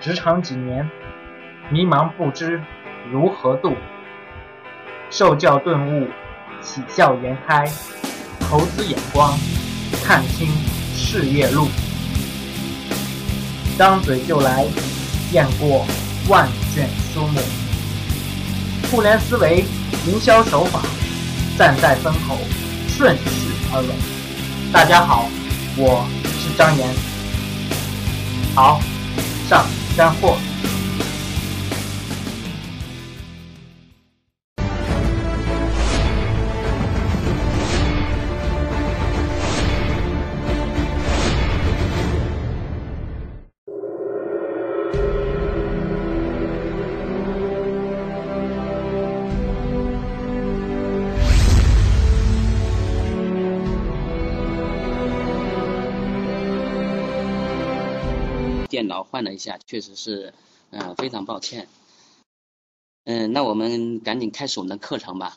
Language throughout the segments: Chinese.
职场几年，迷茫不知如何度，受教顿悟，喜笑颜开，投资眼光，看清事业路，张嘴就来，雁过万卷书目，互联思维，营销手法，站在风口，顺势而为。大家好，我是张岩。好，上。干货。看了一下，确实是，嗯，非常抱歉。嗯，那我们赶紧开始我们的课程吧。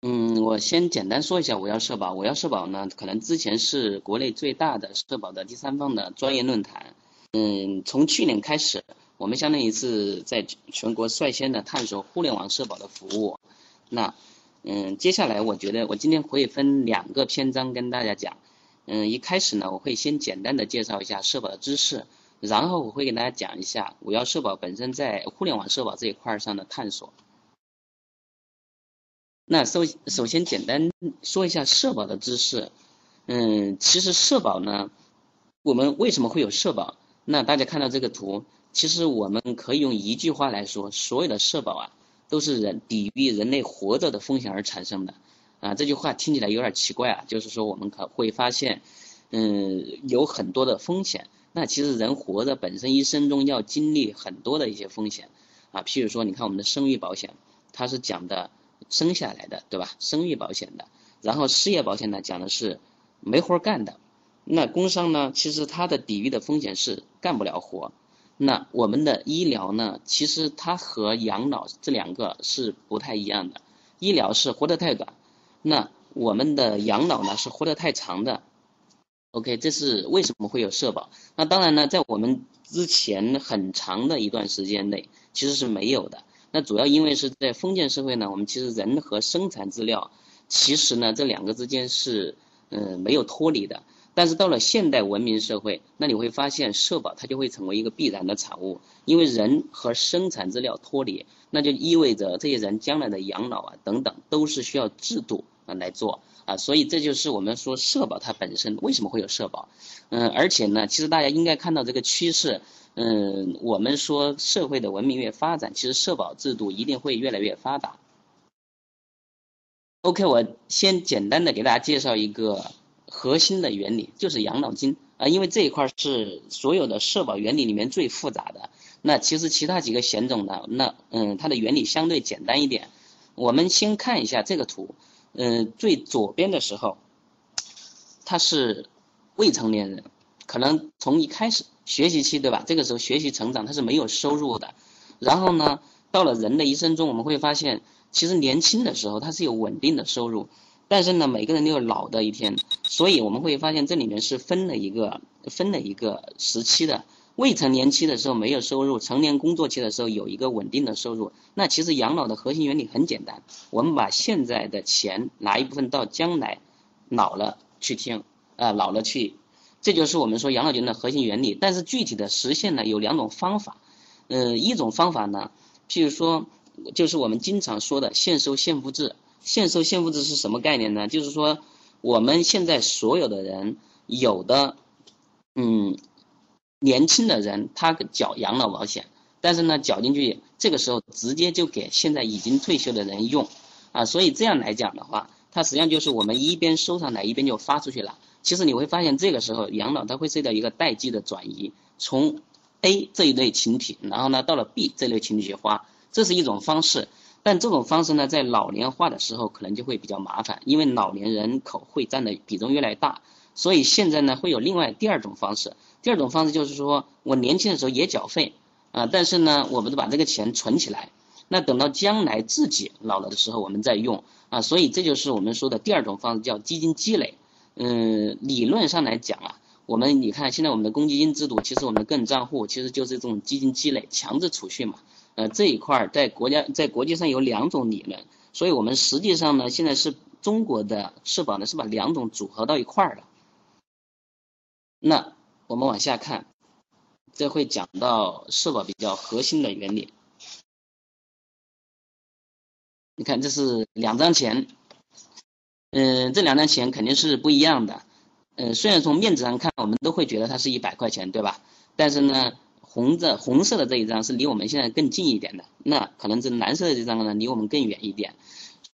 嗯，我先简单说一下我要社保。我要社保呢，可能之前是国内最大的社保的第三方的专业论坛。嗯，从去年开始，我们相当于是在全国率先的探索互联网社保的服务。那嗯，接下来我觉得我今天会分两个篇章跟大家讲。嗯，一开始呢，我会先简单的介绍一下社保的知识，然后我会给大家讲一下五幺社保本身在互联网社保这一块上的探索。那首首先简单说一下社保的知识。嗯，其实社保呢，我们为什么会有社保？那大家看到这个图，其实我们可以用一句话来说，所有的社保啊。都是人抵御人类活着的风险而产生的，啊，这句话听起来有点奇怪啊。就是说，我们可会发现，嗯，有很多的风险。那其实人活着本身一生中要经历很多的一些风险，啊，譬如说，你看我们的生育保险，它是讲的生下来的，对吧？生育保险的。然后失业保险呢，讲的是没活干的。那工伤呢，其实它的抵御的风险是干不了活。那我们的医疗呢？其实它和养老这两个是不太一样的。医疗是活得太短，那我们的养老呢是活得太长的。OK，这是为什么会有社保？那当然呢，在我们之前很长的一段时间内其实是没有的。那主要因为是在封建社会呢，我们其实人和生产资料其实呢这两个之间是嗯没有脱离的。但是到了现代文明社会，那你会发现社保它就会成为一个必然的产物，因为人和生产资料脱离，那就意味着这些人将来的养老啊等等都是需要制度啊来做啊，所以这就是我们说社保它本身为什么会有社保，嗯，而且呢，其实大家应该看到这个趋势，嗯，我们说社会的文明越发展，其实社保制度一定会越来越发达。OK，我先简单的给大家介绍一个。核心的原理就是养老金啊，因为这一块是所有的社保原理里面最复杂的。那其实其他几个险种呢，那嗯，它的原理相对简单一点。我们先看一下这个图，嗯，最左边的时候，他是未成年人，可能从一开始学习期对吧？这个时候学习成长他是没有收入的。然后呢，到了人的一生中，我们会发现，其实年轻的时候他是有稳定的收入。但是呢，每个人都有老的一天，所以我们会发现这里面是分了一个分了一个时期的。未成年期的时候没有收入，成年工作期的时候有一个稳定的收入。那其实养老的核心原理很简单，我们把现在的钱拿一部分到将来老了去听，啊老了去，这就是我们说养老金的核心原理。但是具体的实现呢，有两种方法，呃，一种方法呢，譬如说就是我们经常说的现收现付制。现收现付制是什么概念呢？就是说，我们现在所有的人，有的，嗯，年轻的人他缴养老保险，但是呢，缴进去这个时候直接就给现在已经退休的人用，啊，所以这样来讲的话，它实际上就是我们一边收上来，一边就发出去了。其实你会发现，这个时候养老它会涉及到一个代际的转移，从 A 这一类群体，然后呢到了 B 这类群体去花，这是一种方式。但这种方式呢，在老年化的时候可能就会比较麻烦，因为老年人口会占的比重越来越大，所以现在呢会有另外第二种方式。第二种方式就是说我年轻的时候也缴费啊，但是呢，我们把这个钱存起来，那等到将来自己老了的时候我们再用啊，所以这就是我们说的第二种方式，叫基金积累。嗯，理论上来讲啊，我们你看现在我们的公积金制度，其实我们的个人账户其实就是这种基金积累、强制储蓄嘛。呃，这一块在国家在国际上有两种理论，所以我们实际上呢，现在是中国的社保呢是把两种组合到一块儿的。那我们往下看，这会讲到社保比较核心的原理。你看，这是两张钱，嗯，这两张钱肯定是不一样的。嗯，虽然从面子上看，我们都会觉得它是一百块钱，对吧？但是呢。红的红色的这一张是离我们现在更近一点的，那可能这蓝色的这张呢离我们更远一点，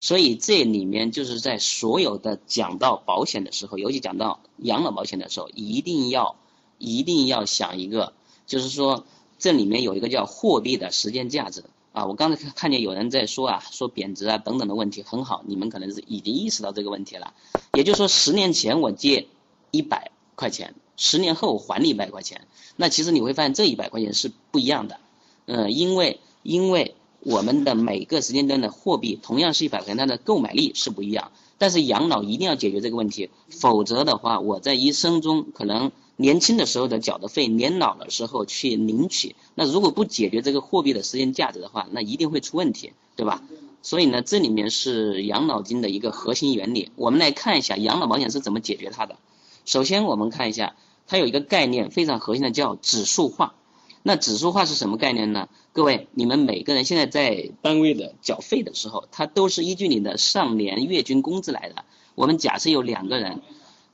所以这里面就是在所有的讲到保险的时候，尤其讲到养老保险的时候，一定要一定要想一个，就是说这里面有一个叫货币的时间价值啊。我刚才看见有人在说啊，说贬值啊等等的问题，很好，你们可能是已经意识到这个问题了。也就是说，十年前我借一百块钱。十年后还你一百块钱，那其实你会发现这一百块钱是不一样的，嗯，因为因为我们的每个时间段的货币同样是一百块钱，它的购买力是不一样。但是养老一定要解决这个问题，否则的话，我在一生中可能年轻的时候的缴的费，年老的时候去领取，那如果不解决这个货币的时间价值的话，那一定会出问题，对吧？所以呢，这里面是养老金的一个核心原理。我们来看一下养老保险是怎么解决它的。首先，我们看一下。它有一个概念非常核心的，叫指数化。那指数化是什么概念呢？各位，你们每个人现在在单位的缴费的时候，它都是依据你的上年月均工资来的。我们假设有两个人，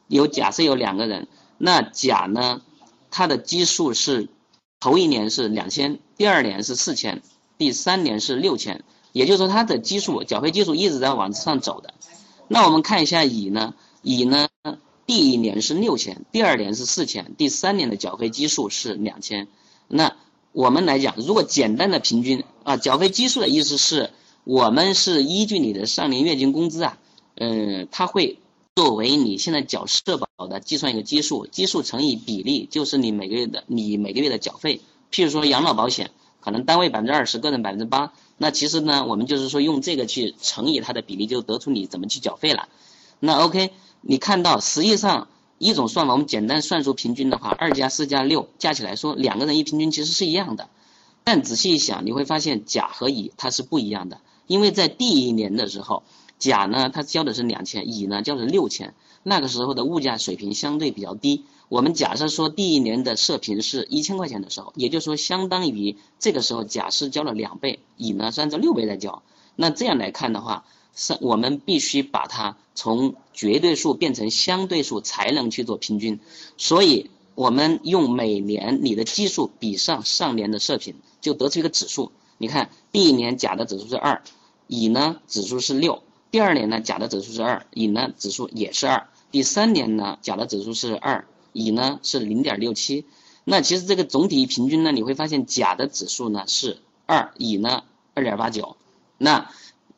有假设有两个人，那甲呢，它的基数是头一年是两千，第二年是四千，第三年是六千，也就是说它的基数缴费基数一直在往上走的。那我们看一下乙呢，乙呢？第一年是六千，第二年是四千，第三年的缴费基数是两千。那我们来讲，如果简单的平均啊，缴费基数的意思是我们是依据你的上年月均工资啊，嗯，它会作为你现在缴社保的计算一个基数，基数乘以比例就是你每个月的你每个月的缴费。譬如说养老保险，可能单位百分之二十，个人百分之八，那其实呢，我们就是说用这个去乘以它的比例，就得出你怎么去缴费了。那 OK。你看到，实际上一种算法，我们简单算出平均的话，二加四加六加起来说，两个人一平均其实是一样的。但仔细一想，你会发现甲和乙它是不一样的，因为在第一年的时候，甲呢他交的是两千，乙呢交的是六千，那个时候的物价水平相对比较低。我们假设说第一年的社平是一千块钱的时候，也就是说相当于这个时候甲是交了两倍，乙呢是按照六倍在交。那这样来看的话。是，我们必须把它从绝对数变成相对数，才能去做平均。所以，我们用每年你的基数比上上年的社平，就得出一个指数。你看，第一年甲的指数是二，乙呢指数是六；第二年呢甲的指数是二，乙呢指数也是二；第三年呢甲的指数是二，乙呢是零点六七。那其实这个总体平均呢，你会发现甲的指数呢是二，乙呢二点八九。那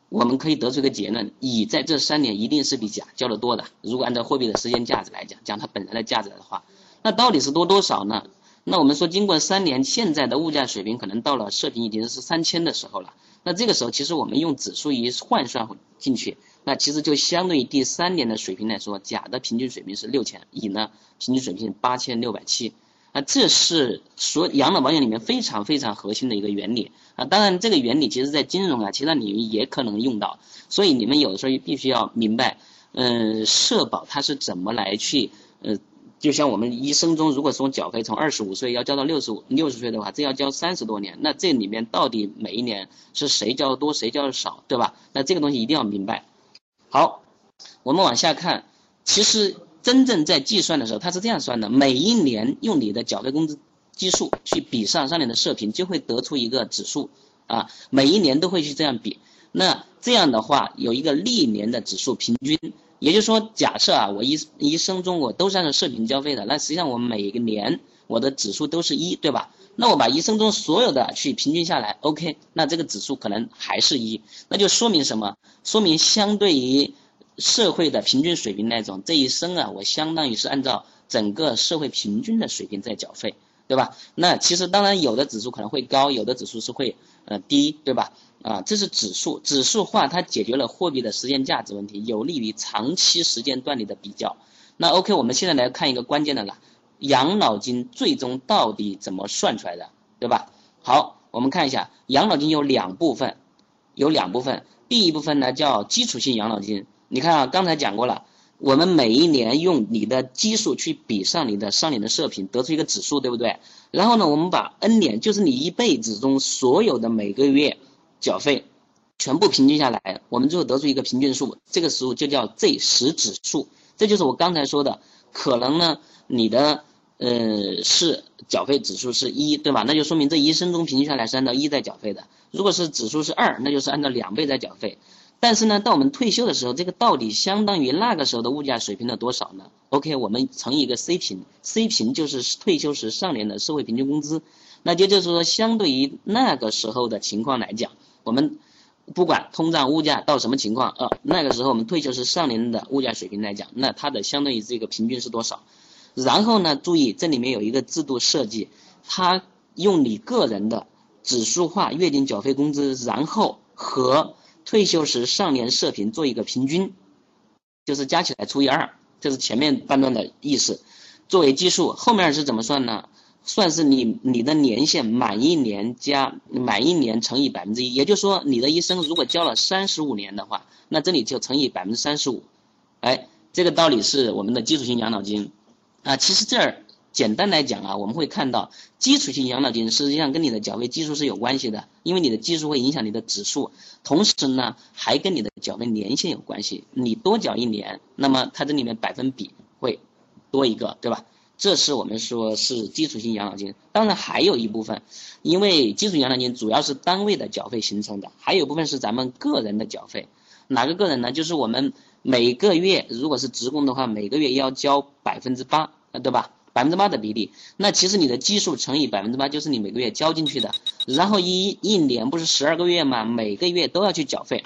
我们可以得出一个结论：乙在这三年一定是比甲交的多的。如果按照货币的时间价值来讲，讲它本来的价值的话，那到底是多多少呢？那我们说，经过三年，现在的物价水平可能到了社平已经是三千的时候了。那这个时候，其实我们用指数一换算进去，那其实就相对于第三年的水平来说，甲的平均水平是六千，乙呢平均水平八千六百七。啊，这是所养老保险里面非常非常核心的一个原理啊。当然，这个原理其实在金融啊其他领域也可能用到，所以你们有的时候必须要明白，嗯，社保它是怎么来去，呃，就像我们一生中如果说缴费从二十五岁要交到六十五六十岁的话，这要交三十多年，那这里面到底每一年是谁交的多，谁交的少，对吧？那这个东西一定要明白。好，我们往下看，其实。真正在计算的时候，它是这样算的：每一年用你的缴费工资基数去比上上年的社平，就会得出一个指数啊。每一年都会去这样比。那这样的话，有一个历年的指数平均，也就是说，假设啊，我一一生中我都是按照社平交费的，那实际上我每一个年我的指数都是一，对吧？那我把一生中所有的去平均下来，OK，那这个指数可能还是一，那就说明什么？说明相对于。社会的平均水平那种，这一生啊，我相当于是按照整个社会平均的水平在缴费，对吧？那其实当然有的指数可能会高，有的指数是会呃低，对吧？啊，这是指数，指数化它解决了货币的时间价值问题，有利于长期时间段里的比较。那 OK，我们现在来看一个关键的了，养老金最终到底怎么算出来的，对吧？好，我们看一下，养老金有两部分，有两部分。第一部分呢叫基础性养老金，你看啊，刚才讲过了，我们每一年用你的基数去比上你的上年的社平，得出一个指数，对不对？然后呢，我们把 N 年，就是你一辈子中所有的每个月缴费，全部平均下来，我们最后得出一个平均数，这个数就叫 Z 十指数。这就是我刚才说的，可能呢，你的呃是缴费指数是一，对吧？那就说明这一生中平均下来是按照一在缴费的。如果是指数是二，那就是按照两倍在缴费。但是呢，到我们退休的时候，这个到底相当于那个时候的物价水平的多少呢？OK，我们乘以一个 C 平，C 平就是退休时上年的社会平均工资。那就就是说，相对于那个时候的情况来讲，我们。不管通胀物价到什么情况呃，那个时候我们退休时上年的物价水平来讲，那它的相当于这个平均是多少？然后呢，注意这里面有一个制度设计，它用你个人的指数化月顶缴费工资，然后和退休时上年社平做一个平均，就是加起来除以二，这是前面半段的意思，作为基数。后面是怎么算呢？算是你你的年限满一年加满一年乘以百分之一，也就是说你的一生如果交了三十五年的话，那这里就乘以百分之三十五，哎，这个道理是我们的基础性养老金，啊，其实这儿简单来讲啊，我们会看到基础性养老金实际上跟你的缴费基数是有关系的，因为你的基数会影响你的指数，同时呢还跟你的缴费年限有关系，你多缴一年，那么它这里面百分比会多一个，对吧？这是我们说是基础性养老金，当然还有一部分，因为基础养老金主要是单位的缴费形成的，还有部分是咱们个人的缴费。哪个个人呢？就是我们每个月如果是职工的话，每个月要交百分之八，对吧？百分之八的比例，那其实你的基数乘以百分之八就是你每个月交进去的，然后一一年不是十二个月嘛，每个月都要去缴费，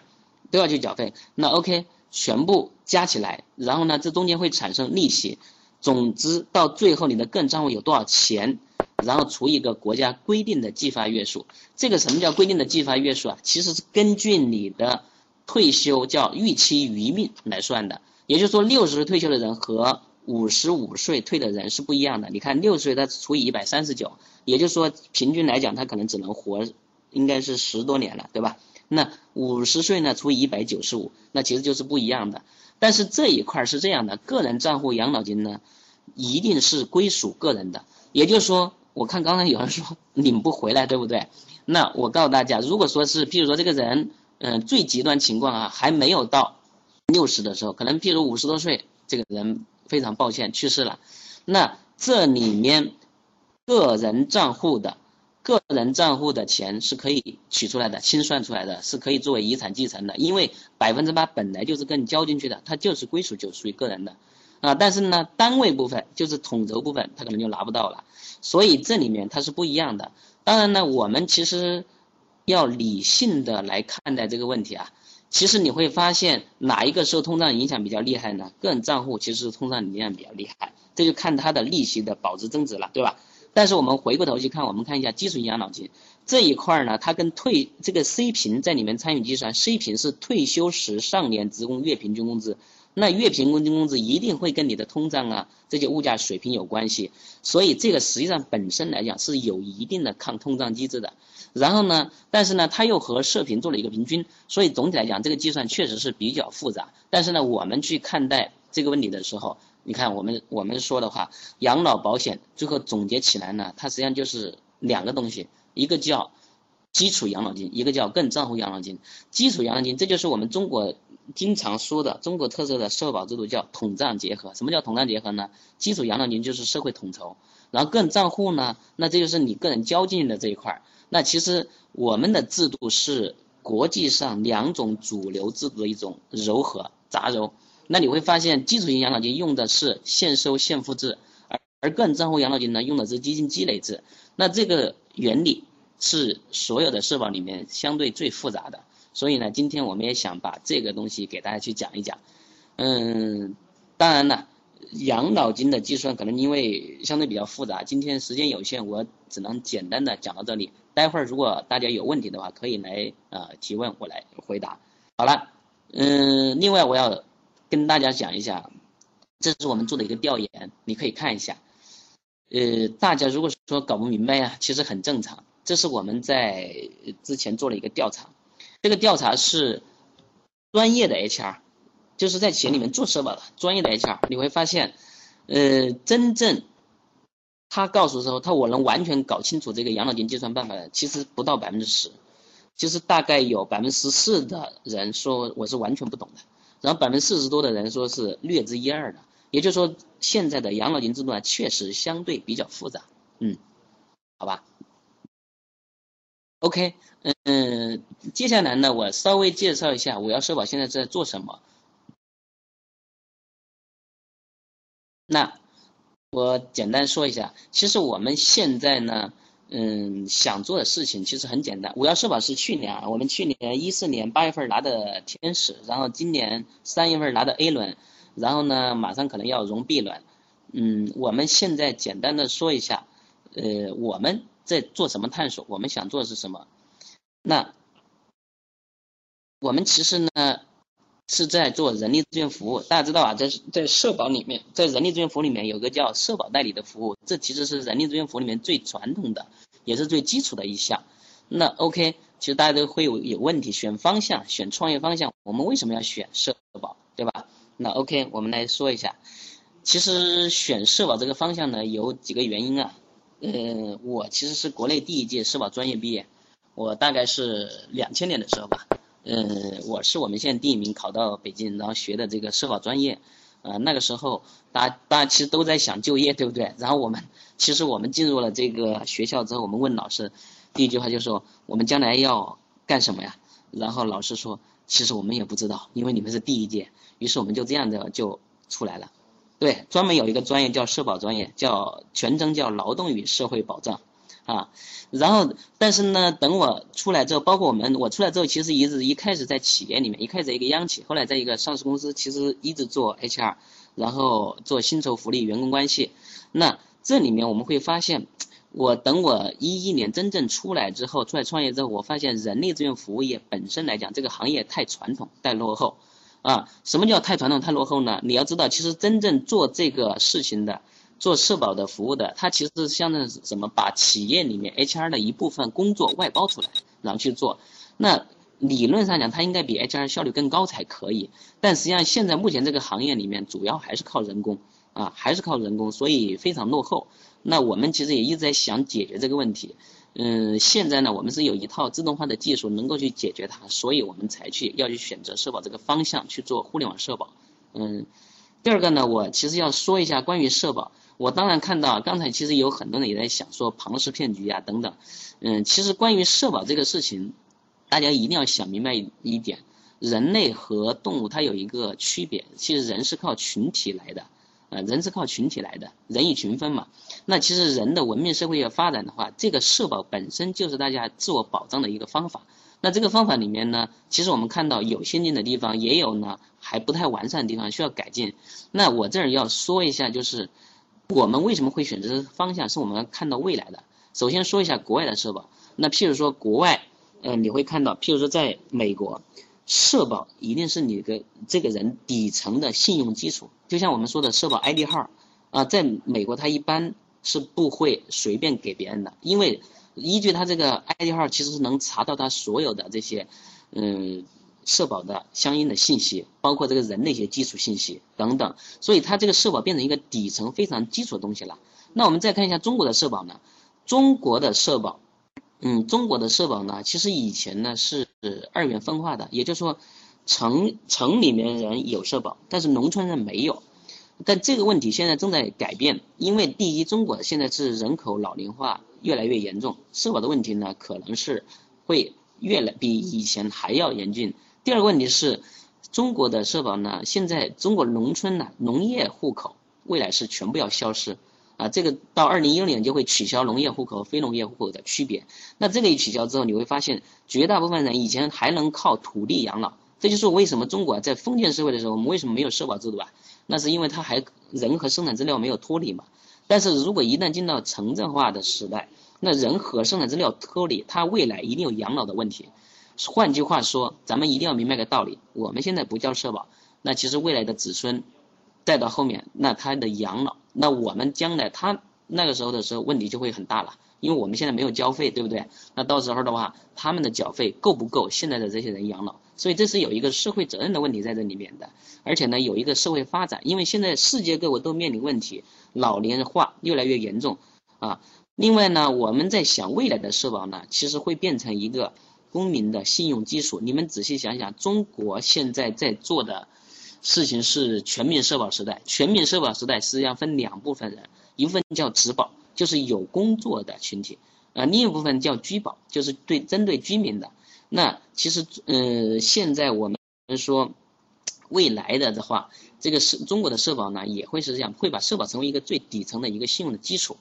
都要去缴费。那 OK，全部加起来，然后呢，这中间会产生利息。总之，到最后你的个人账户有多少钱，然后除一个国家规定的计发月数。这个什么叫规定的计发月数啊？其实是根据你的退休叫预期余命来算的。也就是说，六十岁退休的人和五十五岁退的人是不一样的。你看，六十岁他除以一百三十九，也就是说，平均来讲他可能只能活，应该是十多年了，对吧？那五十岁呢，除以一百九十五，那其实就是不一样的。但是这一块是这样的，个人账户养老金呢，一定是归属个人的。也就是说，我看刚才有人说 领不回来，对不对？那我告诉大家，如果说是，譬如说这个人，嗯，最极端情况啊，还没有到六十的时候，可能譬如五十多岁，这个人非常抱歉去世了，那这里面个人账户的。个人账户的钱是可以取出来的，清算出来的，是可以作为遗产继承的。因为百分之八本来就是跟你交进去的，它就是归属就属于个人的，啊，但是呢，单位部分就是统筹部分，他可能就拿不到了。所以这里面它是不一样的。当然呢，我们其实要理性的来看待这个问题啊。其实你会发现哪一个受通胀影响比较厉害呢？个人账户其实通胀影响比较厉害，这就看它的利息的保值增值了，对吧？但是我们回过头去看，我们看一下基础养老金这一块呢，它跟退这个 C 平在里面参与计算，C 平是退休时上年职工月平均工资，那月平均工资一定会跟你的通胀啊这些物价水平有关系，所以这个实际上本身来讲是有一定的抗通胀机制的。然后呢，但是呢，它又和社平做了一个平均，所以总体来讲，这个计算确实是比较复杂。但是呢，我们去看待这个问题的时候。你看，我们我们说的话，养老保险最后总结起来呢，它实际上就是两个东西，一个叫基础养老金，一个叫个人账户养老金。基础养老金，这就是我们中国经常说的中国特色的社保制度，叫统账结合。什么叫统账结合呢？基础养老金就是社会统筹，然后个人账户呢，那这就是你个人交进的这一块儿。那其实我们的制度是国际上两种主流制度的一种糅合杂糅。那你会发现，基础性养老金用的是现收现付制，而而个人账户养老金呢，用的是基金积累制。那这个原理是所有的社保里面相对最复杂的。所以呢，今天我们也想把这个东西给大家去讲一讲。嗯，当然了，养老金的计算可能因为相对比较复杂，今天时间有限，我只能简单的讲到这里。待会儿如果大家有问题的话，可以来呃提问，我来回答。好了，嗯，另外我要。跟大家讲一下，这是我们做的一个调研，你可以看一下。呃，大家如果说搞不明白呀，其实很正常。这是我们在之前做了一个调查，这个调查是专业的 HR，就是在企业里面做社保的专业的 HR，你会发现，呃，真正他告诉说他我能完全搞清楚这个养老金计算办法的，其实不到百分之十，其实大概有百分之十四的人说我是完全不懂的，然后百分之四十多的人说是略知一二的。也就是说，现在的养老金制度啊，确实相对比较复杂，嗯，好吧，OK，嗯，接下来呢，我稍微介绍一下我要社保现在在做什么。那我简单说一下，其实我们现在呢，嗯，想做的事情其实很简单。我要社保是去年啊，我们去年一四年八月份拿的天使，然后今年三月份拿的 A 轮。然后呢，马上可能要融 B 轮，嗯，我们现在简单的说一下，呃，我们在做什么探索？我们想做的是什么？那我们其实呢是在做人力资源服务。大家知道啊，在在社保里面，在人力资源服务里面有个叫社保代理的服务，这其实是人力资源服务里面最传统的，也是最基础的一项。那 OK，其实大家都会有有问题，选方向，选创业方向，我们为什么要选社保，对吧？那 OK，我们来说一下，其实选社保这个方向呢，有几个原因啊。呃，我其实是国内第一届社保专业毕业，我大概是两千年的时候吧。呃，我是我们县第一名考到北京，然后学的这个社保专业。呃，那个时候大家大家其实都在想就业，对不对？然后我们其实我们进入了这个学校之后，我们问老师，第一句话就说我们将来要干什么呀？然后老师说，其实我们也不知道，因为你们是第一届。于是我们就这样的就出来了，对，专门有一个专业叫社保专业，叫全称叫劳动与社会保障，啊，然后但是呢，等我出来之后，包括我们我出来之后，其实一直一开始在企业里面，一开始一个央企，后来在一个上市公司，其实一直做 HR，然后做薪酬福利、员工关系。那这里面我们会发现，我等我一一年真正出来之后，出来创业之后，我发现人力资源服务业本身来讲，这个行业太传统、太落后。啊，什么叫太传统、太落后呢？你要知道，其实真正做这个事情的、做社保的服务的，它其实是相当于什么？把企业里面 HR 的一部分工作外包出来，然后去做。那理论上讲，它应该比 HR 效率更高才可以。但实际上，现在目前这个行业里面，主要还是靠人工啊，还是靠人工，所以非常落后。那我们其实也一直在想解决这个问题。嗯，现在呢，我们是有一套自动化的技术能够去解决它，所以我们才去要去选择社保这个方向去做互联网社保。嗯，第二个呢，我其实要说一下关于社保。我当然看到刚才其实有很多人也在想说庞氏骗局啊等等。嗯，其实关于社保这个事情，大家一定要想明白一点，人类和动物它有一个区别，其实人是靠群体来的。呃，人是靠群体来的，人以群分嘛。那其实人的文明社会要发展的话，这个社保本身就是大家自我保障的一个方法。那这个方法里面呢，其实我们看到有先进的地方，也有呢还不太完善的地方需要改进。那我这儿要说一下，就是我们为什么会选择方向，是我们看到未来的。首先说一下国外的社保。那譬如说国外，呃，你会看到，譬如说在美国。社保一定是你的这个人底层的信用基础，就像我们说的社保 ID 号，啊，在美国他一般是不会随便给别人的，因为依据他这个 ID 号，其实是能查到他所有的这些，嗯，社保的相应的信息，包括这个人的一些基础信息等等，所以他这个社保变成一个底层非常基础的东西了。那我们再看一下中国的社保呢？中国的社保。嗯，中国的社保呢，其实以前呢是二元分化的，也就是说，城城里面人有社保，但是农村人没有。但这个问题现在正在改变，因为第一，中国现在是人口老龄化越来越严重，社保的问题呢可能是会越来比以前还要严峻。第二个问题是，中国的社保呢，现在中国农村呢农业户口未来是全部要消失。啊，这个到二零一六年就会取消农业户口和非农业户口的区别。那这个一取消之后，你会发现绝大部分人以前还能靠土地养老。这就是为什么中国在封建社会的时候，我们为什么没有社保制度啊？那是因为它还人和生产资料没有脱离嘛。但是如果一旦进到城镇化的时代，那人和生产资料脱离，它未来一定有养老的问题。换句话说，咱们一定要明白个道理：我们现在不交社保，那其实未来的子孙。再到后面，那他的养老，那我们将来他那个时候的时候问题就会很大了，因为我们现在没有交费，对不对？那到时候的话，他们的缴费够不够现在的这些人养老？所以这是有一个社会责任的问题在这里面的，而且呢有一个社会发展，因为现在世界各国都面临问题，老龄化越来越严重啊。另外呢，我们在想未来的社保呢，其实会变成一个公民的信用基础。你们仔细想想，中国现在在做的事情是全民社保时代。全民社保时代实际上分两部分人，一部分叫职保，就是有工作的群体，啊，另一部分叫居保，就是对针对居民的。那其实，呃，现在我们说未来的的话，这个社中国的社保呢，也会是这样，会把社保成为一个最底层的一个信用的基础。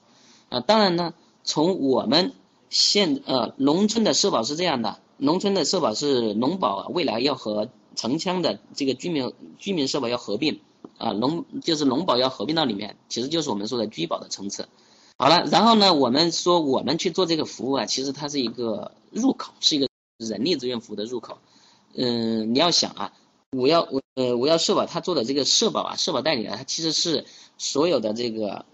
啊，当然呢，从我们现呃农村的社保是这样的，农村的社保是农保，未来要和城乡的这个居民居民社保要合并，啊农就是农保要合并到里面，其实就是我们说的居保的层次。好了，然后呢，我们说我们去做这个服务啊，其实它是一个入口，是一个人力资源服务的入口。嗯，你要想啊，我要我呃我要社保，他做的这个社保啊，社保代理啊，它其实是所有的这个。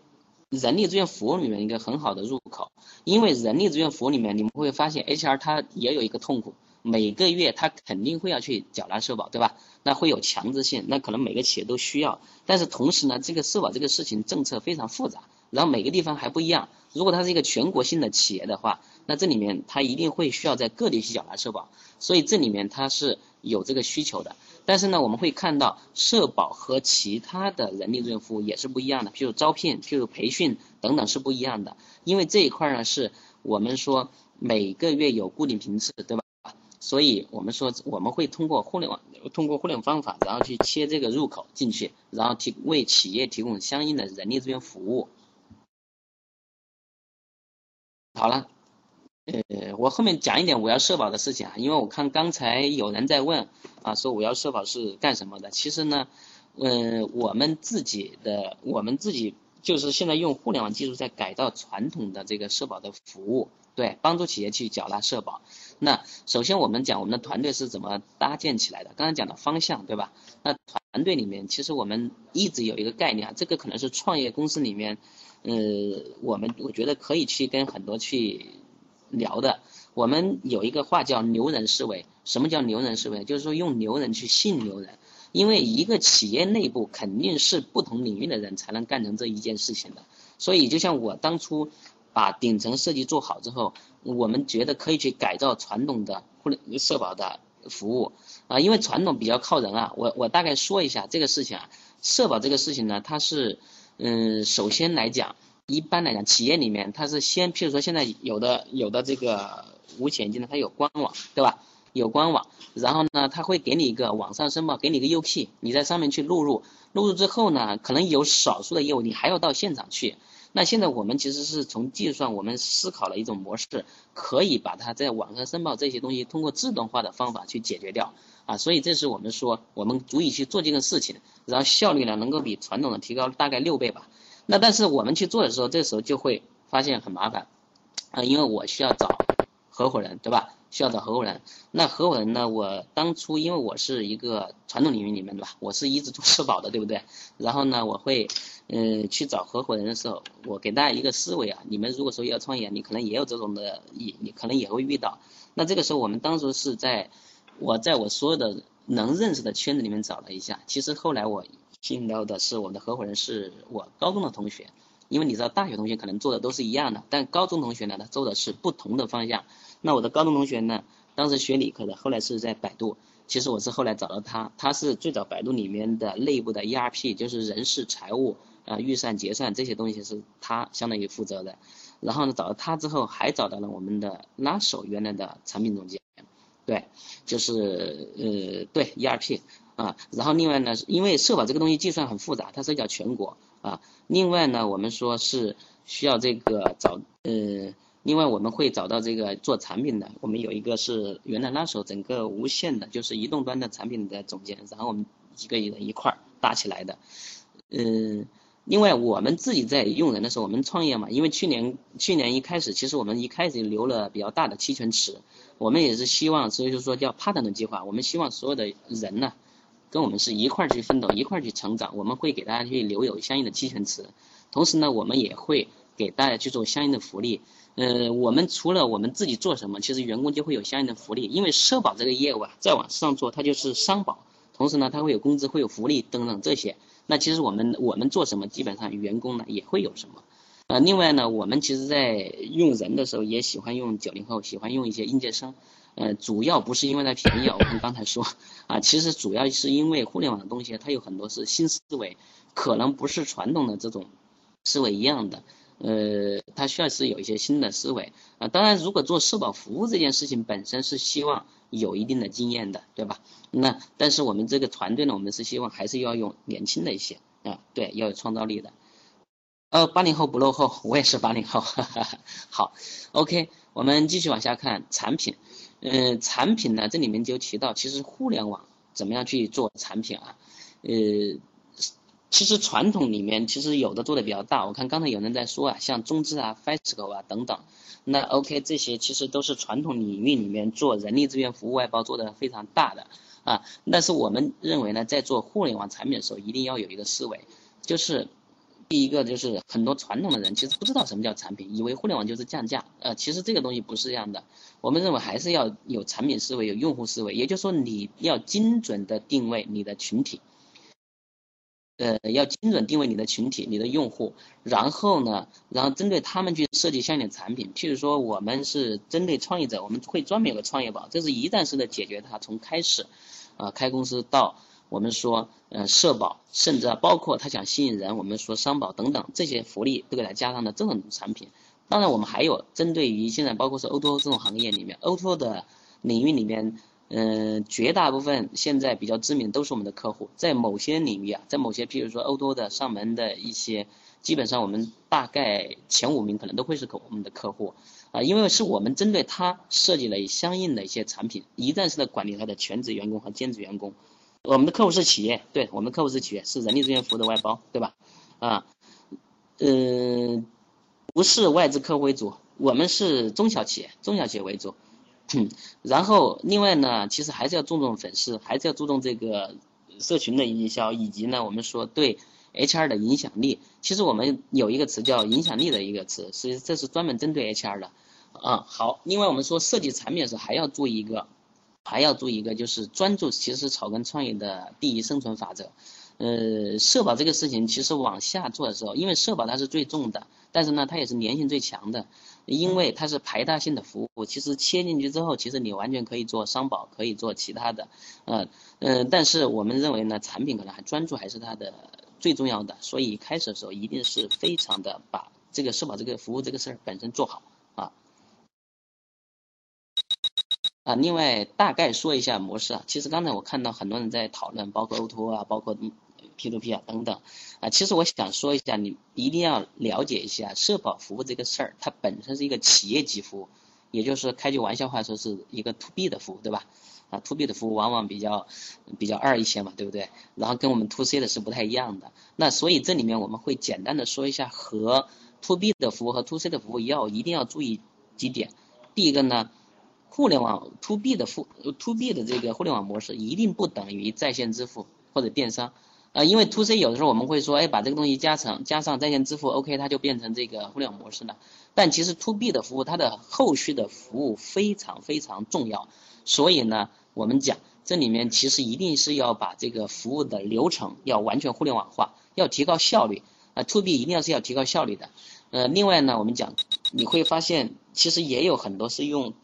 人力资源服务里面一个很好的入口，因为人力资源服务里面你们会发现，HR 它也有一个痛苦，每个月他肯定会要去缴纳社保，对吧？那会有强制性，那可能每个企业都需要，但是同时呢，这个社保这个事情政策非常复杂，然后每个地方还不一样。如果它是一个全国性的企业的话，那这里面它一定会需要在各地去缴纳社保，所以这里面它是有这个需求的。但是呢，我们会看到社保和其他的人力资源服务也是不一样的，譬如招聘、譬如培训等等是不一样的。因为这一块呢，是我们说每个月有固定频次，对吧？所以我们说我们会通过互联网，通过互联网方法，然后去切这个入口进去，然后提为企业提供相应的人力资源服务。好了。呃，我后面讲一点五幺社保的事情啊，因为我看刚才有人在问啊，说五幺社保是干什么的？其实呢，嗯，我们自己的，我们自己就是现在用互联网技术在改造传统的这个社保的服务，对，帮助企业去缴纳社保。那首先我们讲我们的团队是怎么搭建起来的？刚才讲的方向，对吧？那团队里面其实我们一直有一个概念啊，这个可能是创业公司里面，呃，我们我觉得可以去跟很多去。聊的，我们有一个话叫牛人思维。什么叫牛人思维？就是说用牛人去信牛人。因为一个企业内部肯定是不同领域的人才能干成这一件事情的。所以就像我当初把顶层设计做好之后，我们觉得可以去改造传统的互联社保的服务啊，因为传统比较靠人啊。我我大概说一下这个事情啊，社保这个事情呢，它是嗯，首先来讲。一般来讲，企业里面它是先，譬如说现在有的有的这个五险金的，它有官网，对吧？有官网，然后呢，他会给你一个网上申报，给你一个 UP，你在上面去录入，录入之后呢，可能有少数的业务你还要到现场去。那现在我们其实是从计算，我们思考了一种模式，可以把它在网上申报这些东西通过自动化的方法去解决掉啊。所以这是我们说我们足以去做这个事情，然后效率呢能够比传统的提高大概六倍吧。那但是我们去做的时候，这时候就会发现很麻烦，啊，因为我需要找合伙人，对吧？需要找合伙人。那合伙人呢？我当初因为我是一个传统领域里面，的吧？我是一直做社保的，对不对？然后呢，我会，嗯，去找合伙人的时候，我给大家一个思维啊，你们如果说要创业，你可能也有这种的，你你可能也会遇到。那这个时候，我们当时是在，我在我所有的能认识的圈子里面找了一下，其实后来我。信到的是我们的合伙人是我高中的同学，因为你知道大学同学可能做的都是一样的，但高中同学呢他做的是不同的方向。那我的高中同学呢，当时学理科的，后来是在百度。其实我是后来找到他，他是最早百度里面的内部的 ERP，就是人事、财务、啊预算、结算这些东西是他相当于负责的。然后呢，找到他之后，还找到了我们的拉手原来的产品总监，对，就是呃对 ERP。啊，然后另外呢，因为社保这个东西计算很复杂，它涉及到全国啊。另外呢，我们说是需要这个找呃，另外我们会找到这个做产品的，我们有一个是原来那时候整个无线的，就是移动端的产品的总监，然后我们几个人一块儿搭起来的。嗯，另外我们自己在用人的时候，我们创业嘛，因为去年去年一开始，其实我们一开始留了比较大的期权池，我们也是希望，所以就说叫 partner 计划，我们希望所有的人呢。跟我们是一块儿去奋斗，一块儿去成长。我们会给大家去留有相应的期权池，同时呢，我们也会给大家去做相应的福利。呃，我们除了我们自己做什么，其实员工就会有相应的福利。因为社保这个业务啊，再往上做，它就是商保，同时呢，它会有工资、会有福利等等这些。那其实我们我们做什么，基本上员工呢也会有什么。呃，另外呢，我们其实在用人的时候也喜欢用九零后，喜欢用一些应届生。呃，主要不是因为它便宜啊，我们刚才说啊，其实主要是因为互联网的东西，它有很多是新思维，可能不是传统的这种思维一样的。呃，它需要是有一些新的思维啊。当然，如果做社保服务这件事情本身是希望有一定的经验的，对吧？那但是我们这个团队呢，我们是希望还是要用年轻的一些啊，对，要有创造力的。呃，八零后不落后，我也是八零后。好，OK，我们继续往下看产品。嗯，产品呢，这里面就提到，其实互联网怎么样去做产品啊？呃，其实传统里面其实有的做的比较大，我看刚才有人在说啊，像中资啊、FESCO 啊等等。那 OK，这些其实都是传统领域里面做人力资源服务外包做的非常大的啊。但是我们认为呢，在做互联网产品的时候，一定要有一个思维，就是。第一个就是很多传统的人其实不知道什么叫产品，以为互联网就是降价，呃，其实这个东西不是这样的。我们认为还是要有产品思维，有用户思维，也就是说你要精准的定位你的群体，呃，要精准定位你的群体，你的用户，然后呢，然后针对他们去设计相应的产品。譬如说，我们是针对创业者，我们会专门有个创业宝，这是一站式的解决他从开始，啊，开公司到。我们说，呃，社保，甚至啊，包括他想吸引人，我们说商保等等这些福利都给他加上的这种产品。当然，我们还有针对于现在包括是 O2O 这种行业里面，O2O 的领域里面，嗯，绝大部分现在比较知名都是我们的客户。在某些领域啊，在某些譬如说欧多的上门的一些，基本上我们大概前五名可能都会是我们的客户啊，因为是我们针对他设计了相应的一些产品，一站式的管理他的全职员工和兼职员工。我们的客户是企业，对，我们客户是企业，是人力资源服务的外包，对吧？啊，嗯，不是外资客户为主，我们是中小企业，中小企业为主。然后另外呢，其实还是要注重粉丝，还是要注重这个社群的营销，以及呢，我们说对 HR 的影响力。其实我们有一个词叫影响力的一个词，是这是专门针对 HR 的。啊，好，另外我们说设计产品的时候还要注意一个。还要注意一个，就是专注其实是草根创业的第一生存法则。呃，社保这个事情，其实往下做的时候，因为社保它是最重的，但是呢，它也是粘性最强的，因为它是排他性的服务。其实切进去之后，其实你完全可以做商保，可以做其他的，呃，嗯，但是我们认为呢，产品可能还专注还是它的最重要的，所以开始的时候一定是非常的把这个社保这个服务这个事儿本身做好。啊，另外大概说一下模式啊，其实刚才我看到很多人在讨论，包括 O2O 啊，包括 P to P 啊等等，啊，其实我想说一下，你一定要了解一下社保服务这个事儿，它本身是一个企业级服务，也就是开句玩笑话说是一个 To B 的服务，对吧？啊，To B 的服务往往比较比较二一些嘛，对不对？然后跟我们 To C 的是不太一样的，那所以这里面我们会简单的说一下和 To B 的服务和 To C 的服务要一定要注意几点，第一个呢。互联网 to B 的付 to B 的这个互联网模式一定不等于在线支付或者电商，啊，因为 to C 有的时候我们会说，哎，把这个东西加成加上在线支付，OK，它就变成这个互联网模式了。但其实 to B 的服务它的后续的服务非常非常重要，所以呢，我们讲这里面其实一定是要把这个服务的流程要完全互联网化，要提高效率啊，to B 一定要是要提高效率的。呃，另外呢，我们讲你会发现其实也有很多是用。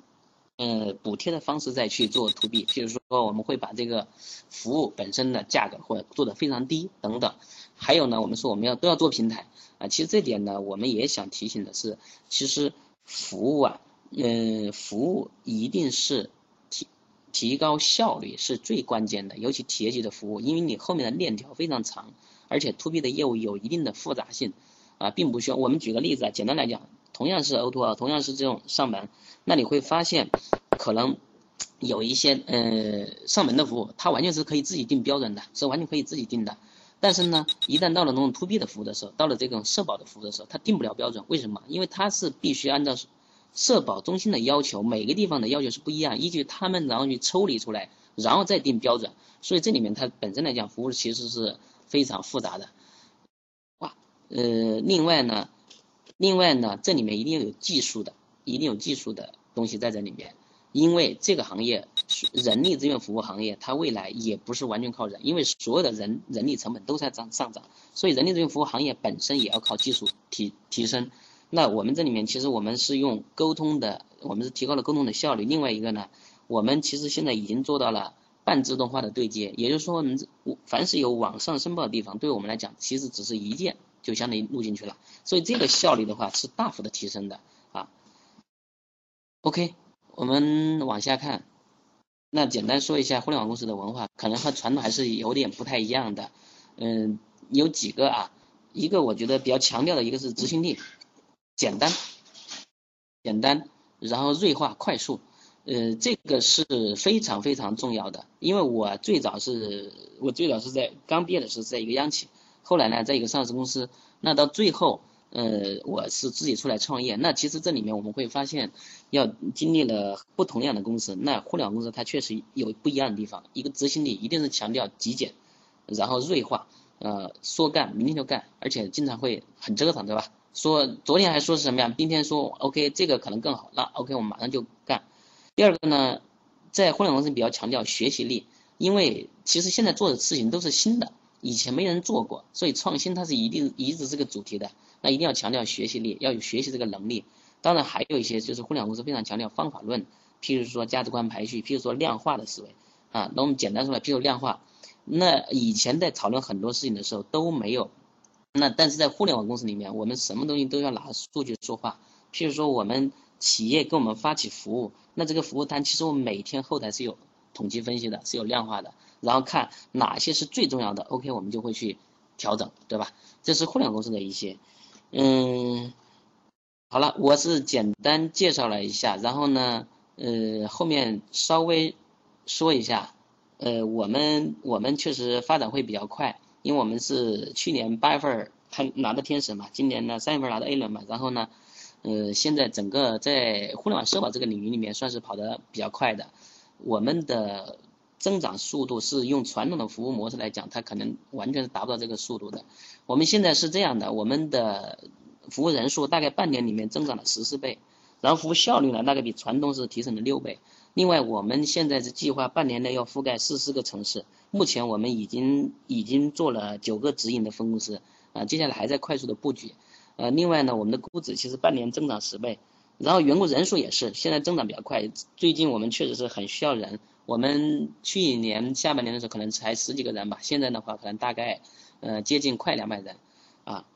呃，补贴的方式再去做 to B，譬如说我们会把这个服务本身的价格或者做的非常低等等。还有呢，我们说我们要都要做平台啊。其实这点呢，我们也想提醒的是，其实服务啊，嗯，服务一定是提提高效率是最关键的，尤其企业级的服务，因为你后面的链条非常长，而且 to B 的业务有一定的复杂性啊，并不需要。我们举个例子啊，简单来讲。同样是 O to O，同样是这种上门，那你会发现，可能有一些呃上门的服务，它完全是可以自己定标准的，是完全可以自己定的。但是呢，一旦到了那种 To B 的服务的时候，到了这种社保的服务的时候，它定不了标准。为什么？因为它是必须按照社保中心的要求，每个地方的要求是不一样，依据他们然后去抽离出来，然后再定标准。所以这里面它本身来讲，服务其实是非常复杂的。哇，呃，另外呢，另外呢，这里面一定要有技术的，一定有技术的东西在这里面。因为这个行业，人力资源服务行业，它未来也不是完全靠人，因为所有的人人力成本都在涨上涨，所以人力资源服务行业本身也要靠技术提提升。那我们这里面其实我们是用沟通的，我们是提高了沟通的效率。另外一个呢，我们其实现在已经做到了半自动化的对接，也就是说，我们凡是有网上申报的地方，对我们来讲，其实只是一键就相当于录进去了，所以这个效率的话是大幅的提升的啊。OK。我们往下看，那简单说一下互联网公司的文化，可能和传统还是有点不太一样的。嗯，有几个啊，一个我觉得比较强调的一个是执行力，简单，简单，然后锐化、快速，呃，这个是非常非常重要的。因为我最早是，我最早是在刚毕业的时候在一个央企，后来呢在一个上市公司，那到最后。呃，我是自己出来创业。那其实这里面我们会发现，要经历了不同样的公司。那互联网公司它确实有不一样的地方。一个执行力一定是强调极简，然后锐化，呃，说干明天就干，而且经常会很折腾，对吧？说昨天还说是什么呀？今天说 OK，这个可能更好，那 OK 我们马上就干。第二个呢，在互联网公司比较强调学习力，因为其实现在做的事情都是新的，以前没人做过，所以创新它是一定一直是个主题的。那一定要强调学习力，要有学习这个能力。当然还有一些就是互联网公司非常强调方法论，譬如说价值观排序，譬如说量化的思维啊。那我们简单说来，譬如量化，那以前在讨论很多事情的时候都没有。那但是在互联网公司里面，我们什么东西都要拿数据说话。譬如说我们企业给我们发起服务，那这个服务单其实我们每天后台是有统计分析的，是有量化的，然后看哪些是最重要的，OK 我们就会去调整，对吧？这是互联网公司的一些。嗯，好了，我是简单介绍了一下，然后呢，呃，后面稍微说一下，呃，我们我们确实发展会比较快，因为我们是去年八月份还拿的天使嘛，今年呢三月份拿的 A 轮嘛，然后呢，呃，现在整个在互联网社保这个领域里面算是跑得比较快的，我们的。增长速度是用传统的服务模式来讲，它可能完全是达不到这个速度的。我们现在是这样的，我们的服务人数大概半年里面增长了十四倍，然后服务效率呢大概比传统是提升了六倍。另外，我们现在是计划半年内要覆盖四十个城市，目前我们已经已经做了九个直营的分公司，啊，接下来还在快速的布局。呃，另外呢，我们的估值其实半年增长十倍，然后员工人数也是现在增长比较快，最近我们确实是很需要人。我们去年下半年的时候可能才十几个人吧，现在的话可能大概，呃，接近快两百人，啊，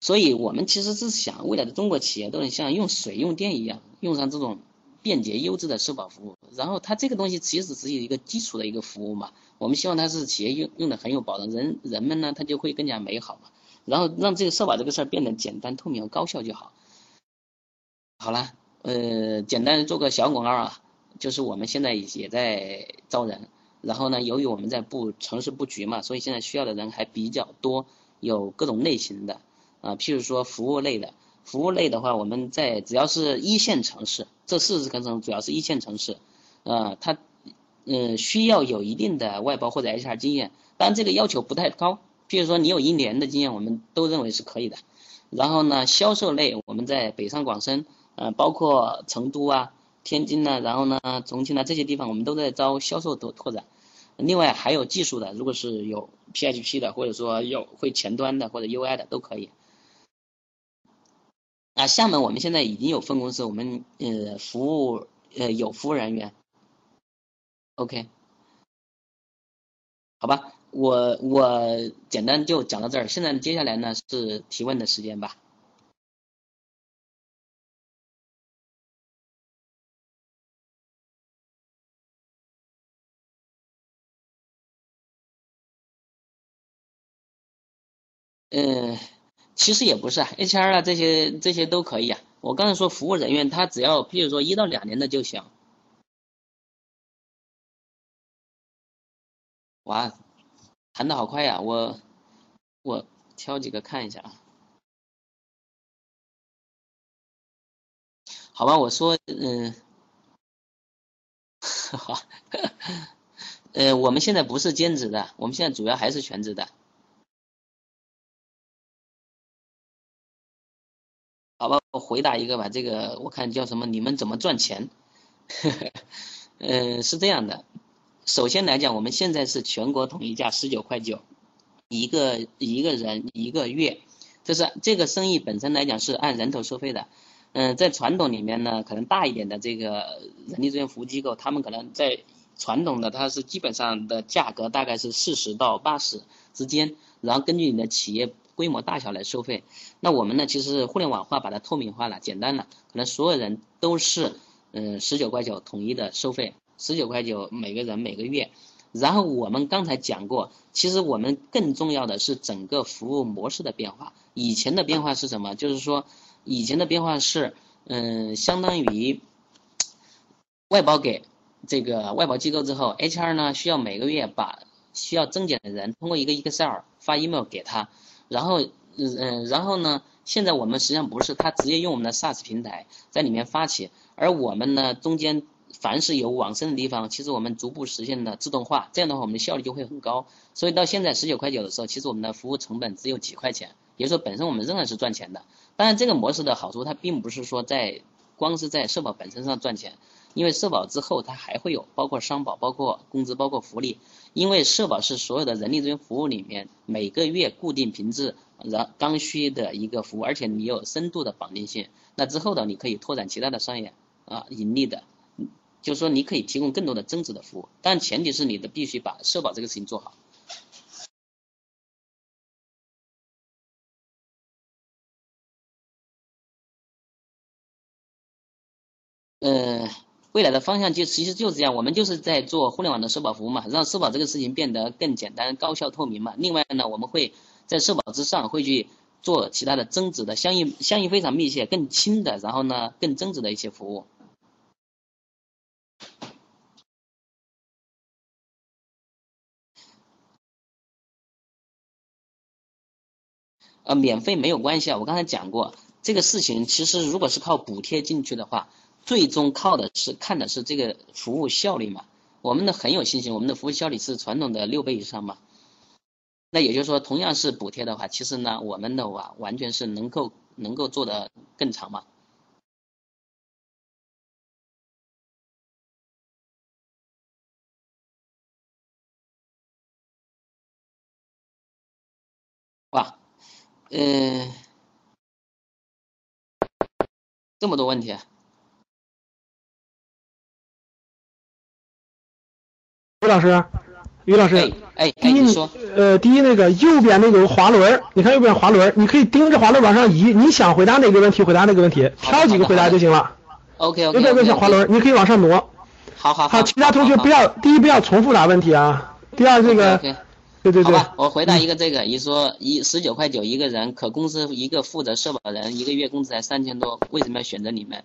所以我们其实是想未来的中国企业都能像用水用电一样，用上这种便捷优质的社保服务。然后它这个东西其实只有一个基础的一个服务嘛，我们希望它是企业用用的很有保障，人人们呢他就会更加美好嘛。然后让这个社保这个事儿变得简单、透明、高效就好。好了，呃，简单做个小广告啊。就是我们现在也在招人，然后呢，由于我们在布城市布局嘛，所以现在需要的人还比较多，有各种类型的，啊，譬如说服务类的，服务类的话，我们在只要是一线城市，这四十个城主要是一线城市，呃，它，嗯，需要有一定的外包或者 HR 经验，但这个要求不太高，譬如说你有一年的经验，我们都认为是可以的。然后呢，销售类我们在北上广深，呃，包括成都啊。天津呢，然后呢，重庆呢，这些地方我们都在招销售拓拓展。另外还有技术的，如果是有 PHP 的，或者说有会前端的或者 UI 的都可以。啊，厦门我们现在已经有分公司，我们呃服务呃有服务人员。OK，好吧，我我简单就讲到这儿，现在接下来呢是提问的时间吧。嗯，其实也不是啊，HR 啊这些这些都可以啊。我刚才说服务人员，他只要譬如说一到两年的就行。哇，谈的好快呀！我我挑几个看一下啊。好吧，我说嗯，好，呃，我们现在不是兼职的，我们现在主要还是全职的。我回答一个吧。这个我看叫什么？你们怎么赚钱？嗯，是这样的。首先来讲，我们现在是全国统一价十九块九一个一个人一个月，就是这个生意本身来讲是按人头收费的。嗯，在传统里面呢，可能大一点的这个人力资源服务机构，他们可能在传统的它是基本上的价格大概是四十到八十之间，然后根据你的企业规模大小来收费。那我们呢，其实互联网化把它透明化了，简单了，可能所有人都是嗯十九块九统一的收费，十九块九每个人每个月。然后我们刚才讲过，其实我们更重要的是整个服务模式的变化。以前的变化是什么？就是说以前的变化是嗯相当于外包给。这个外包机构之后，HR 呢需要每个月把需要增减的人通过一个 Excel 发 email 给他，然后嗯嗯，然后呢，现在我们实际上不是，他直接用我们的 SaaS 平台在里面发起，而我们呢中间凡是有网申的地方，其实我们逐步实现的自动化，这样的话我们的效率就会很高。所以到现在十九块九的时候，其实我们的服务成本只有几块钱，也就是说本身我们仍然是赚钱的。当然这个模式的好处，它并不是说在光是在社保本身上赚钱。因为社保之后，它还会有包括商保、包括工资、包括福利。因为社保是所有的人力资源服务里面每个月固定频次、然刚需的一个服务，而且你有深度的绑定性。那之后的你可以拓展其他的商业啊盈利的，就是说你可以提供更多的增值的服务，但前提是你的必须把社保这个事情做好。嗯。未来的方向就其实就是这样，我们就是在做互联网的社保服务嘛，让社保这个事情变得更简单、高效、透明嘛。另外呢，我们会在社保之上会去做其他的增值的、相应相应非常密切、更轻的，然后呢更增值的一些服务。呃，免费没有关系啊，我刚才讲过，这个事情其实如果是靠补贴进去的话。最终靠的是看的是这个服务效率嘛？我们的很有信心，我们的服务效率是传统的六倍以上嘛？那也就是说，同样是补贴的话，其实呢，我们的话完全是能够能够做的更长嘛？哇，嗯，这么多问题。啊于老师，于老师，哎，第一，呃，第一那个右边那个滑轮，你看右边滑轮，你可以盯着滑轮往上移，你想回答哪个问题，回答哪个问题，挑几个回答就行了。OK OK。右边那小滑轮，你可以往上挪。好好好。其他同学不要，第一不要重复答问题啊。第二这个，对对对。好吧，我回答一个这个，你说一十九块九一个人，可公司一个负责社保人一个月工资才三千多，为什么要选择你们？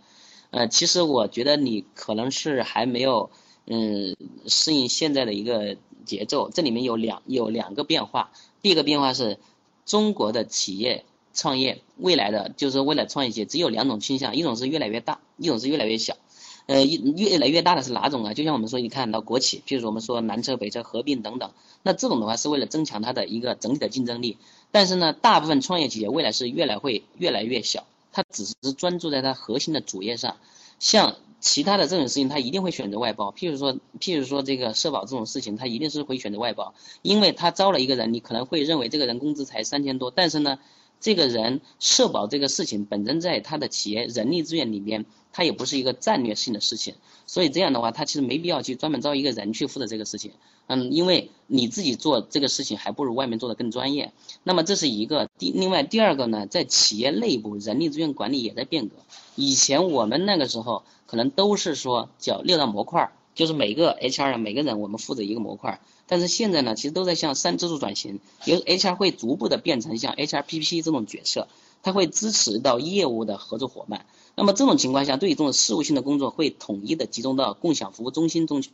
呃，其实我觉得你可能是还没有。嗯，适应现在的一个节奏，这里面有两有两个变化。第一个变化是，中国的企业创业未来的就是为了创业企业，只有两种倾向，一种是越来越大，一种是越来越小。呃，越越来越大的是哪种啊？就像我们说，你看到国企，譬如我们说南车北车合并等等，那这种的话是为了增强它的一个整体的竞争力。但是呢，大部分创业企业未来是越来会越来越小，它只是专注在它核心的主业上，像。其他的这种事情，他一定会选择外包。譬如说，譬如说这个社保这种事情，他一定是会选择外包，因为他招了一个人，你可能会认为这个人工资才三千多，但是呢，这个人社保这个事情本身在他的企业人力资源里面，它也不是一个战略性的事情，所以这样的话，他其实没必要去专门招一个人去负责这个事情。嗯，因为你自己做这个事情还不如外面做的更专业。那么这是一个第，另外第二个呢，在企业内部人力资源管理也在变革。以前我们那个时候可能都是说叫六大模块，就是每个 HR 每个人我们负责一个模块。但是现在呢，其实都在向三支柱转型，由 HR 会逐步的变成像 HRPP 这种角色，他会支持到业务的合作伙伴。那么这种情况下，对于这种事务性的工作会统一的集中到共享服务中心中去。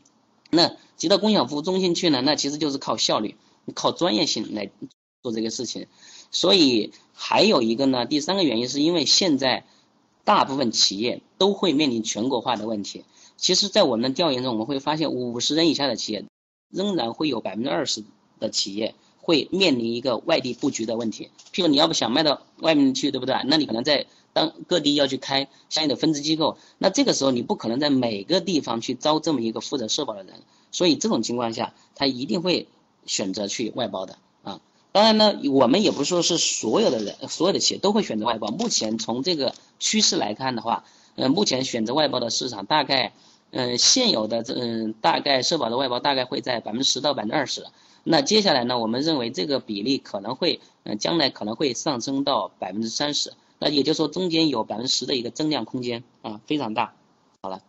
那集到共享服务中心去呢？那其实就是靠效率、靠专业性来做这个事情。所以还有一个呢，第三个原因是因为现在大部分企业都会面临全国化的问题。其实，在我们的调研中，我们会发现五十人以下的企业仍然会有百分之二十的企业会面临一个外地布局的问题。譬如你要不想卖到外面去，对不对？那你可能在当各地要去开相应的分支机构，那这个时候你不可能在每个地方去招这么一个负责社保的人，所以这种情况下，他一定会选择去外包的。当然呢，我们也不是说是所有的人、所有的企业都会选择外包。目前从这个趋势来看的话，呃，目前选择外包的市场大概，嗯，现有的这嗯，大概社保的外包大概会在百分之十到百分之二十。那接下来呢，我们认为这个比例可能会，嗯，将来可能会上升到百分之三十。那也就是说，中间有百分之十的一个增量空间啊，非常大。好了，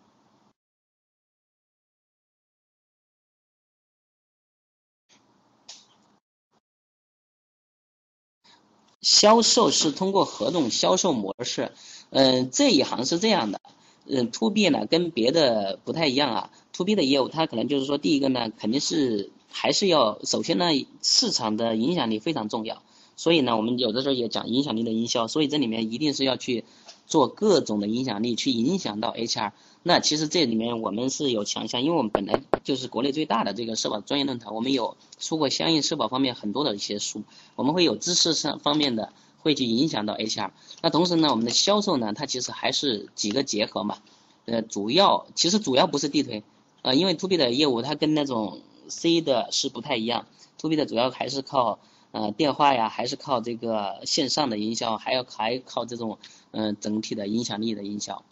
销售是通过合同销售模式，嗯，这一行是这样的，嗯，to B 呢跟别的不太一样啊，to B 的业务它可能就是说，第一个呢，肯定是还是要首先呢，市场的影响力非常重要。所以呢，我们有的时候也讲影响力的营销，所以这里面一定是要去做各种的影响力，去影响到 HR。那其实这里面我们是有强项，因为我们本来就是国内最大的这个社保专业论坛，我们有出过相应社保方面很多的一些书，我们会有知识上方面的会去影响到 HR。那同时呢，我们的销售呢，它其实还是几个结合嘛，呃，主要其实主要不是地推，呃，因为 to B 的业务它跟那种 C 的是不太一样，to B 的主要还是靠。呃，电话呀，还是靠这个线上的营销，还要还靠这种嗯整体的影响力的营销。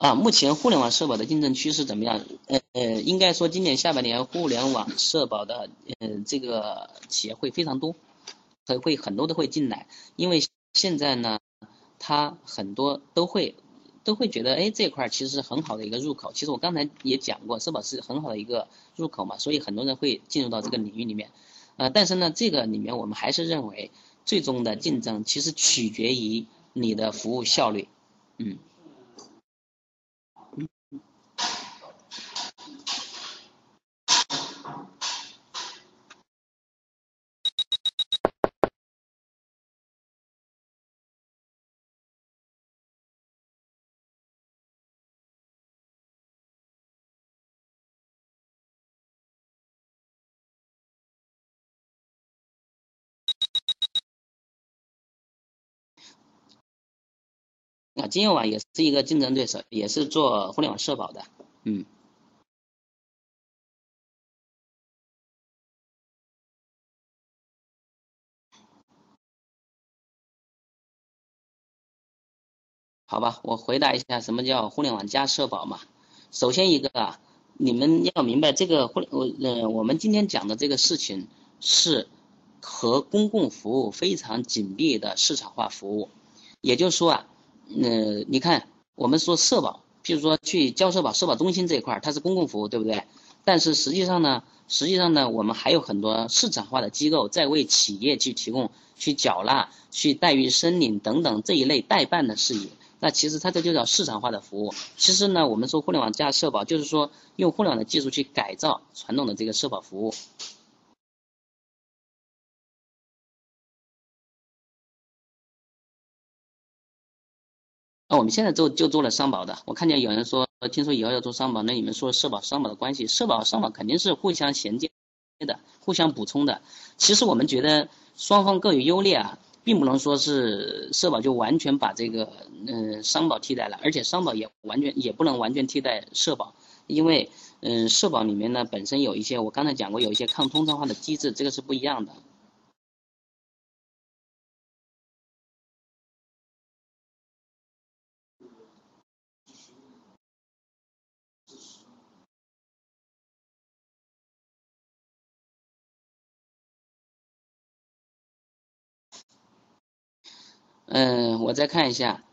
啊，目前互联网社保的竞争趋势怎么样？呃呃，应该说今年下半年互联网社保的呃这个企业会非常多，会会很多都会进来，因为现在呢，它很多都会。都会觉得，哎，这块其实是很好的一个入口。其实我刚才也讲过，社保是很好的一个入口嘛，所以很多人会进入到这个领域里面。呃，但是呢，这个里面我们还是认为，最终的竞争其实取决于你的服务效率，嗯。金友网也是一个竞争对手，也是做互联网社保的，嗯。好吧，我回答一下什么叫互联网加社保嘛。首先一个啊，你们要明白这个互联我呃我们今天讲的这个事情是和公共服务非常紧密的市场化服务，也就是说啊。嗯，你看，我们说社保，譬如说去交社保，社保中心这一块儿它是公共服务，对不对？但是实际上呢，实际上呢，我们还有很多市场化的机构在为企业去提供、去缴纳、去待遇申领等等这一类代办的事宜。那其实它这就叫市场化的服务。其实呢，我们说互联网加社保，就是说用互联网的技术去改造传统的这个社保服务。那我们现在做就做了商保的，我看见有人说，听说以后要做商保，那你们说社保商保的关系，社保商保肯定是互相衔接的，互相补充的。其实我们觉得双方各有优劣啊，并不能说是社保就完全把这个嗯商保替代了，而且商保也完全也不能完全替代社保，因为嗯社保里面呢本身有一些我刚才讲过有一些抗通胀化的机制，这个是不一样的。嗯，我再看一下，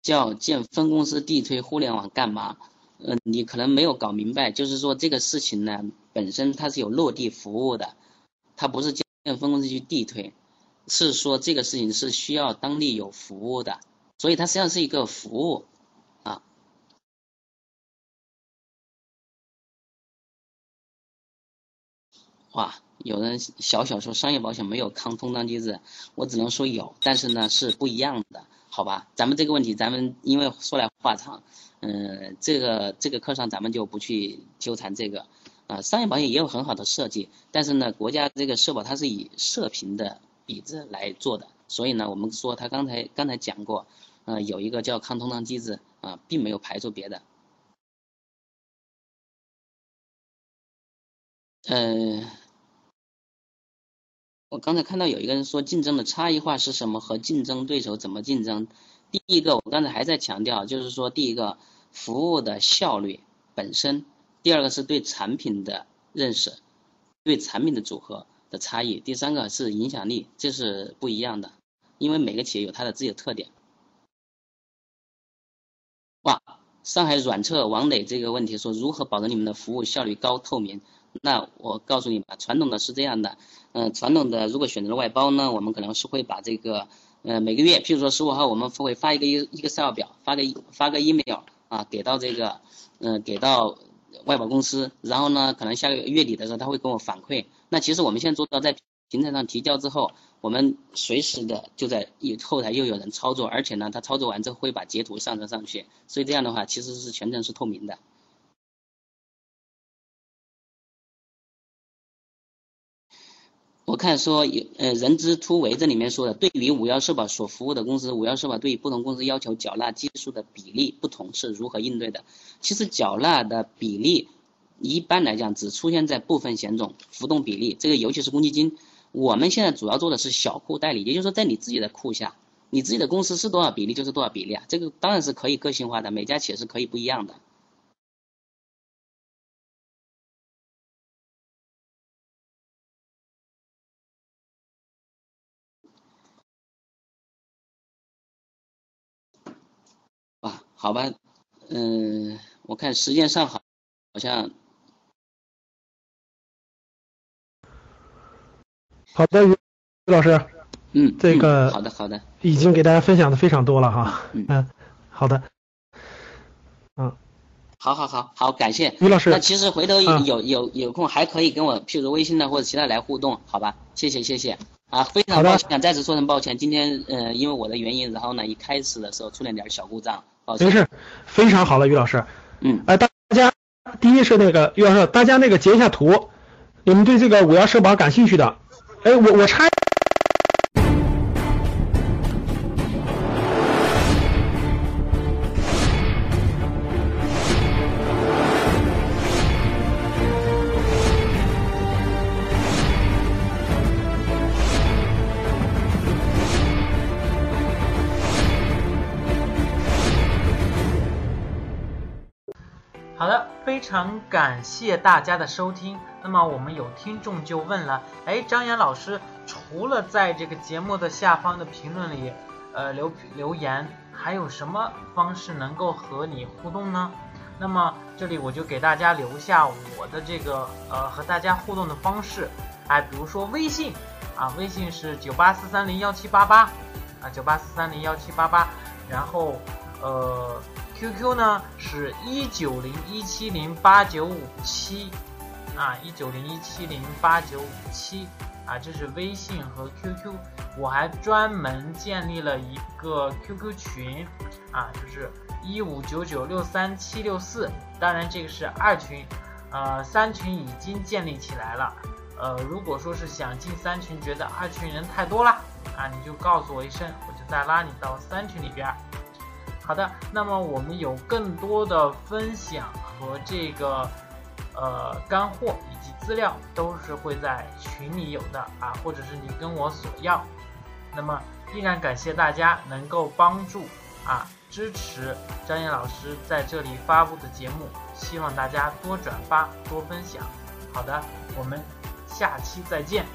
叫建分公司地推互联网干嘛？嗯，你可能没有搞明白，就是说这个事情呢，本身它是有落地服务的，它不是建分公司去地推，是说这个事情是需要当地有服务的，所以它实际上是一个服务。啊哇，有人小小说商业保险没有抗通胀机制，我只能说有，但是呢是不一样的，好吧？咱们这个问题，咱们因为说来话长，嗯，这个这个课上咱们就不去纠缠这个。啊，商业保险也有很好的设计，但是呢，国家这个社保它是以社平的比值来做的，所以呢，我们说他刚才刚才讲过，呃，有一个叫抗通胀机制啊，并没有排除别的。嗯，我刚才看到有一个人说竞争的差异化是什么和竞争对手怎么竞争？第一个，我刚才还在强调，就是说第一个服务的效率本身。第二个是对产品的认识，对产品的组合的差异。第三个是影响力，这是不一样的，因为每个企业有它的自己的特点。哇，上海软测王磊这个问题说如何保证你们的服务效率高、透明？那我告诉你吧，传统的是这样的，嗯，传统的如果选择了外包呢，我们可能是会把这个，呃，每个月，譬如说十五号我们会发一个一 Excel 表，发个发个 email 啊，给到这个，嗯，给到。外包公司，然后呢，可能下个月底的时候他会跟我反馈。那其实我们现在做到在平台上提交之后，我们随时的就在后台又有人操作，而且呢，他操作完之后会把截图上传上去，所以这样的话其实是全程是透明的。看说有呃人之突围这里面说的，对于五幺社保所服务的公司，五幺社保对于不同公司要求缴纳基数的比例不同，是如何应对的？其实缴纳的比例一般来讲只出现在部分险种浮动比例，这个尤其是公积金。我们现在主要做的是小库代理，也就是说在你自己的库下，你自己的公司是多少比例就是多少比例啊，这个当然是可以个性化的，每家企业是可以不一样的。好吧，嗯，我看时间上好，好像。好的，于老师。嗯。这个。好的，好的。已经给大家分享的非常多了哈。嗯。好的。嗯。好好好好，感谢于老师。那其实回头有有有空还可以跟我，譬如微信的或者其他来互动，好吧？谢谢谢谢。啊，非常抱歉，再次说声抱歉。今天呃，因为我的原因，然后呢，一开始的时候出了点小故障。没事，非常好了，于老师。嗯，哎，大家，第一是那个于老师，大家那个截一下图，你们对这个五幺社保感兴趣的，哎，我我插。非常感谢大家的收听。那么我们有听众就问了，哎，张岩老师，除了在这个节目的下方的评论里，呃留留言，还有什么方式能够和你互动呢？那么这里我就给大家留下我的这个呃和大家互动的方式，哎，比如说微信啊，微信是九八四三零幺七八八啊，九八四三零幺七八八，然后呃。QQ 呢是一九零一七零八九五七啊，一九零一七零八九五七啊，这是微信和 QQ。我还专门建立了一个 QQ 群啊，就是一五九九六三七六四。当然这个是二群，呃，三群已经建立起来了。呃，如果说是想进三群，觉得二群人太多了啊，你就告诉我一声，我就再拉你到三群里边。好的，那么我们有更多的分享和这个呃干货以及资料，都是会在群里有的啊，或者是你跟我索要。那么依然感谢大家能够帮助啊支持张岩老师在这里发布的节目，希望大家多转发多分享。好的，我们下期再见。